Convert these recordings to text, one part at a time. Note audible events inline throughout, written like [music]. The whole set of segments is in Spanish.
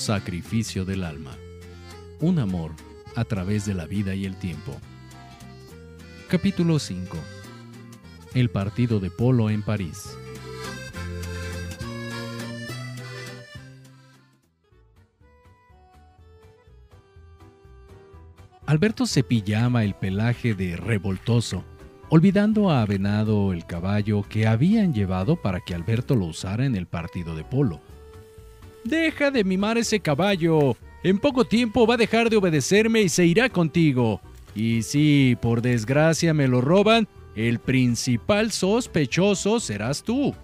Sacrificio del alma. Un amor a través de la vida y el tiempo. Capítulo 5. El partido de polo en París. Alberto cepillaba el pelaje de revoltoso, olvidando a Venado el caballo que habían llevado para que Alberto lo usara en el partido de polo. Deja de mimar ese caballo. En poco tiempo va a dejar de obedecerme y se irá contigo. Y si por desgracia me lo roban, el principal sospechoso serás tú.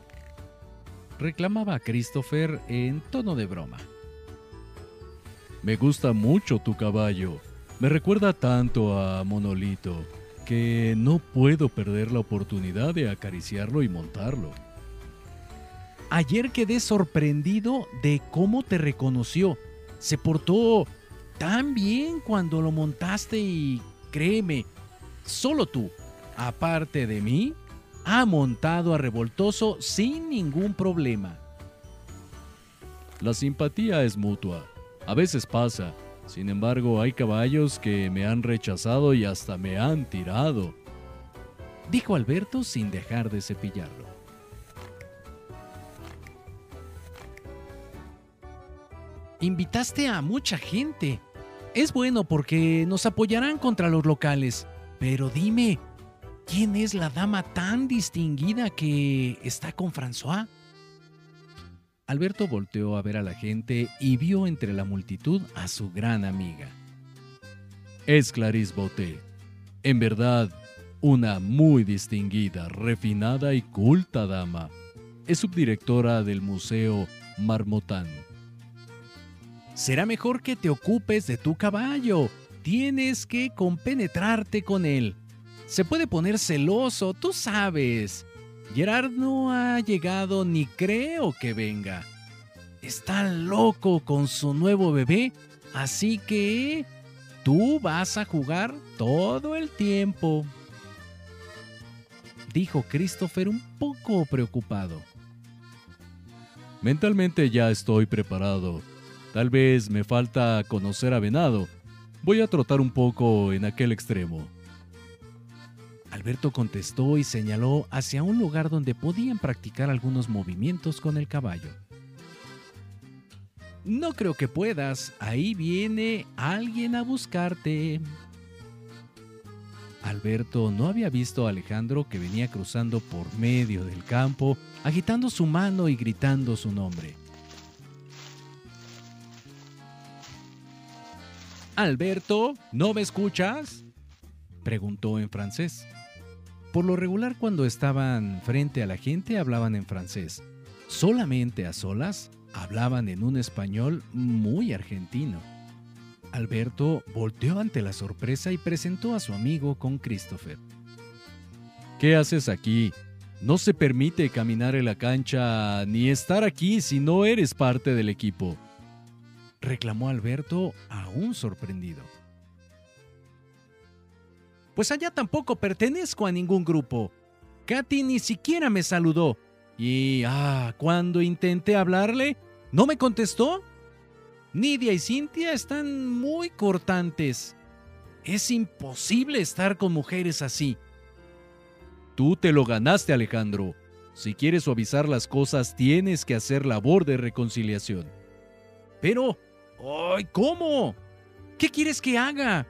Reclamaba Christopher en tono de broma. Me gusta mucho tu caballo. Me recuerda tanto a Monolito que no puedo perder la oportunidad de acariciarlo y montarlo. Ayer quedé sorprendido de cómo te reconoció. Se portó tan bien cuando lo montaste y créeme, solo tú, aparte de mí, ha montado a Revoltoso sin ningún problema. La simpatía es mutua. A veces pasa. Sin embargo, hay caballos que me han rechazado y hasta me han tirado. Dijo Alberto sin dejar de cepillarlo. Invitaste a mucha gente. Es bueno porque nos apoyarán contra los locales. Pero dime, ¿quién es la dama tan distinguida que está con François? Alberto volteó a ver a la gente y vio entre la multitud a su gran amiga. Es Clarice Boté. En verdad, una muy distinguida, refinada y culta dama. Es subdirectora del Museo Marmotán será mejor que te ocupes de tu caballo. Tienes que compenetrarte con él. Se puede poner celoso, tú sabes. Gerard no ha llegado ni creo que venga. Está loco con su nuevo bebé, así que tú vas a jugar todo el tiempo. Dijo Christopher un poco preocupado. Mentalmente ya estoy preparado Tal vez me falta conocer a Venado. Voy a trotar un poco en aquel extremo. Alberto contestó y señaló hacia un lugar donde podían practicar algunos movimientos con el caballo. No creo que puedas. Ahí viene alguien a buscarte. Alberto no había visto a Alejandro que venía cruzando por medio del campo, agitando su mano y gritando su nombre. Alberto, ¿no me escuchas? preguntó en francés. Por lo regular cuando estaban frente a la gente hablaban en francés. Solamente a solas hablaban en un español muy argentino. Alberto volteó ante la sorpresa y presentó a su amigo con Christopher. ¿Qué haces aquí? No se permite caminar en la cancha ni estar aquí si no eres parte del equipo reclamó Alberto, aún sorprendido. Pues allá tampoco pertenezco a ningún grupo. Katy ni siquiera me saludó. Y, ah, cuando intenté hablarle, no me contestó. Nidia y Cintia están muy cortantes. Es imposible estar con mujeres así. Tú te lo ganaste, Alejandro. Si quieres suavizar las cosas, tienes que hacer labor de reconciliación. Pero, ¡Ay, cómo! ¿Qué quieres que haga?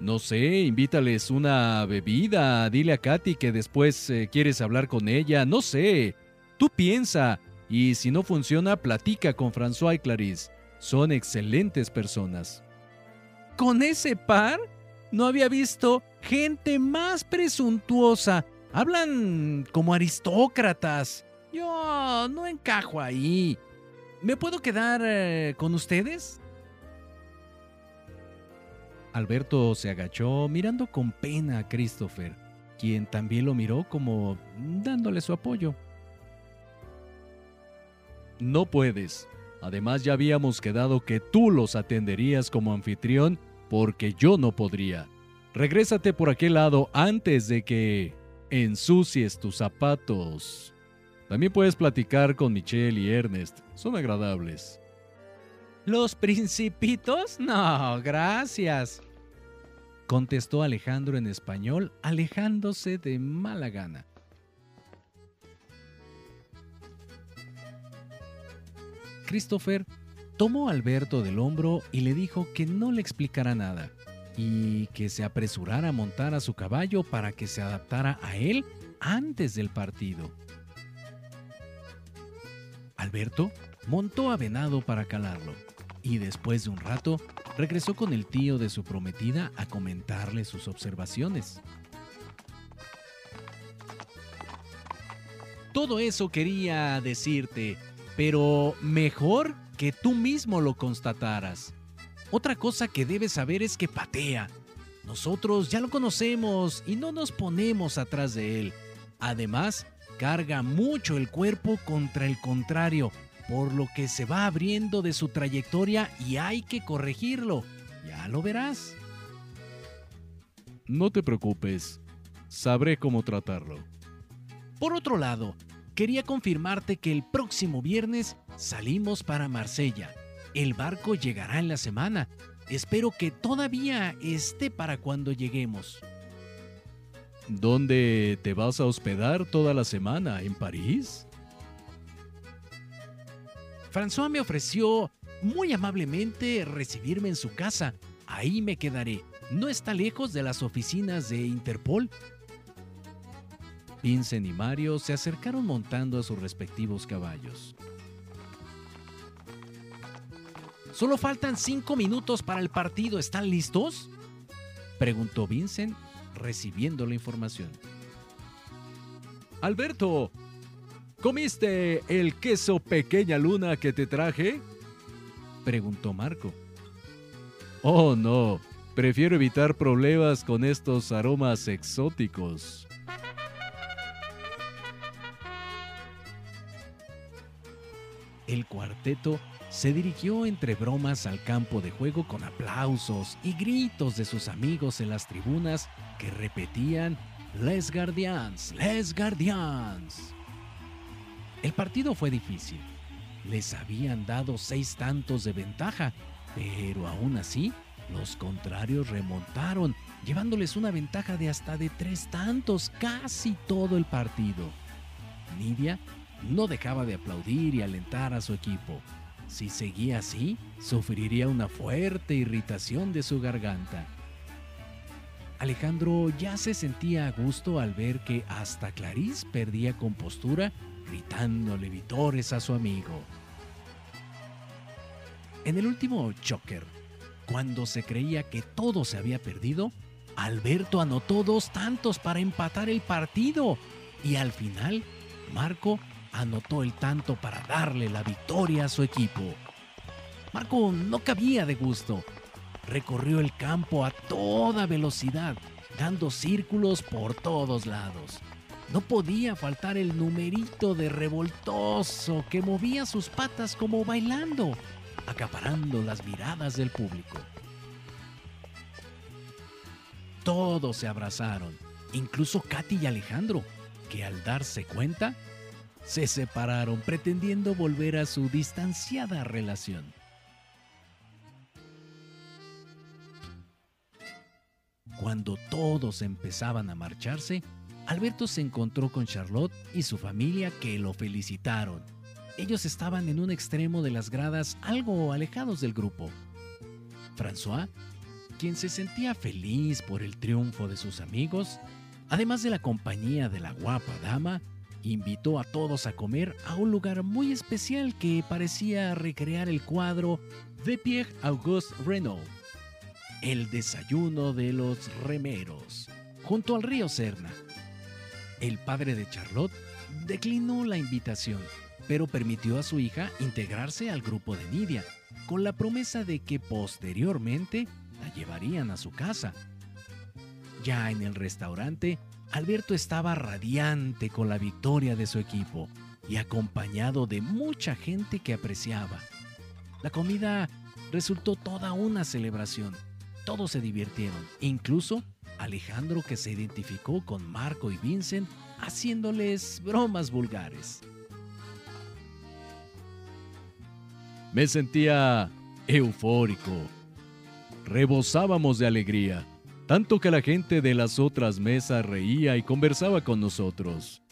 No sé, invítales una bebida, dile a Katy que después eh, quieres hablar con ella, no sé. Tú piensa, y si no funciona, platica con François y Clarice. Son excelentes personas. ¿Con ese par? No había visto gente más presuntuosa. Hablan como aristócratas. Yo no encajo ahí. ¿Me puedo quedar eh, con ustedes? Alberto se agachó mirando con pena a Christopher, quien también lo miró como dándole su apoyo. No puedes. Además ya habíamos quedado que tú los atenderías como anfitrión porque yo no podría. Regrésate por aquel lado antes de que ensucies tus zapatos. También puedes platicar con Michelle y Ernest, son agradables. ¿Los principitos? [laughs] No, gracias. Contestó Alejandro en español, alejándose de mala gana. Christopher tomó a Alberto del hombro y le dijo que no le explicara nada y que se apresurara a montar a su caballo para que se adaptara a él antes del partido. Alberto montó a Venado para calarlo y después de un rato regresó con el tío de su prometida a comentarle sus observaciones. Todo eso quería decirte, pero mejor que tú mismo lo constataras. Otra cosa que debes saber es que patea. Nosotros ya lo conocemos y no nos ponemos atrás de él. Además, carga mucho el cuerpo contra el contrario, por lo que se va abriendo de su trayectoria y hay que corregirlo. Ya lo verás. No te preocupes, sabré cómo tratarlo. Por otro lado, quería confirmarte que el próximo viernes salimos para Marsella el barco llegará en la semana. Espero que todavía esté para cuando lleguemos. ¿Dónde te vas a hospedar toda la semana? ¿En París? François me ofreció muy amablemente recibirme en su casa. Ahí me quedaré. No está lejos de las oficinas de Interpol. Vincent y Mario se acercaron montando a sus respectivos caballos. Solo faltan cinco minutos para el partido. ¿Están listos? Preguntó Vincent, recibiendo la información. Alberto, ¿comiste el queso pequeña luna que te traje? Preguntó Marco. Oh, no. Prefiero evitar problemas con estos aromas exóticos. El cuarteto se dirigió entre bromas al campo de juego con aplausos y gritos de sus amigos en las tribunas que repetían Les Guardians, Les Guardians. El partido fue difícil. Les habían dado seis tantos de ventaja, pero aún así los contrarios remontaron, llevándoles una ventaja de hasta de tres tantos casi todo el partido. Nidia no dejaba de aplaudir y alentar a su equipo. Si seguía así, sufriría una fuerte irritación de su garganta. Alejandro ya se sentía a gusto al ver que hasta Clarice perdía compostura gritándole vitores a su amigo. En el último choker, cuando se creía que todo se había perdido, Alberto anotó dos tantos para empatar el partido y al final Marco anotó el tanto para darle la victoria a su equipo. Marco no cabía de gusto. Recorrió el campo a toda velocidad, dando círculos por todos lados. No podía faltar el numerito de revoltoso que movía sus patas como bailando, acaparando las miradas del público. Todos se abrazaron, incluso Katy y Alejandro, que al darse cuenta se separaron pretendiendo volver a su distanciada relación. Cuando todos empezaban a marcharse, Alberto se encontró con Charlotte y su familia que lo felicitaron. Ellos estaban en un extremo de las gradas algo alejados del grupo. François, quien se sentía feliz por el triunfo de sus amigos, además de la compañía de la guapa dama, invitó a todos a comer a un lugar muy especial que parecía recrear el cuadro de Pierre Auguste Renault, el desayuno de los remeros, junto al río Serna. El padre de Charlotte declinó la invitación, pero permitió a su hija integrarse al grupo de Nidia, con la promesa de que posteriormente la llevarían a su casa. Ya en el restaurante, Alberto estaba radiante con la victoria de su equipo y acompañado de mucha gente que apreciaba. La comida resultó toda una celebración. Todos se divirtieron, incluso Alejandro que se identificó con Marco y Vincent haciéndoles bromas vulgares. Me sentía eufórico. Rebosábamos de alegría, tanto que la gente de las otras mesas reía y conversaba con nosotros.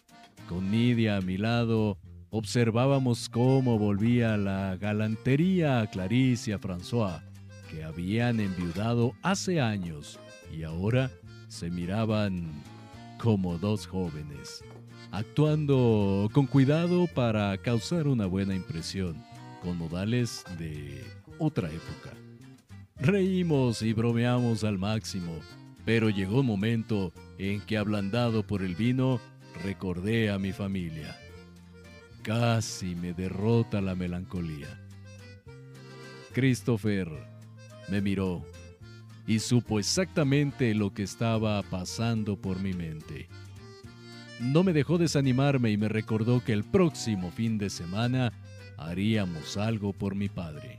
Con Nidia a mi lado, observábamos cómo volvía la galantería a Clarice y a François, que habían enviudado hace años y ahora se miraban como dos jóvenes, actuando con cuidado para causar una buena impresión, con modales de otra época. Reímos y bromeamos al máximo, pero llegó un momento en que ablandado por el vino, recordé a mi familia. Casi me derrota la melancolía. Christopher me miró y supo exactamente lo que estaba pasando por mi mente. No me dejó desanimarme y me recordó que el próximo fin de semana haríamos algo por mi padre.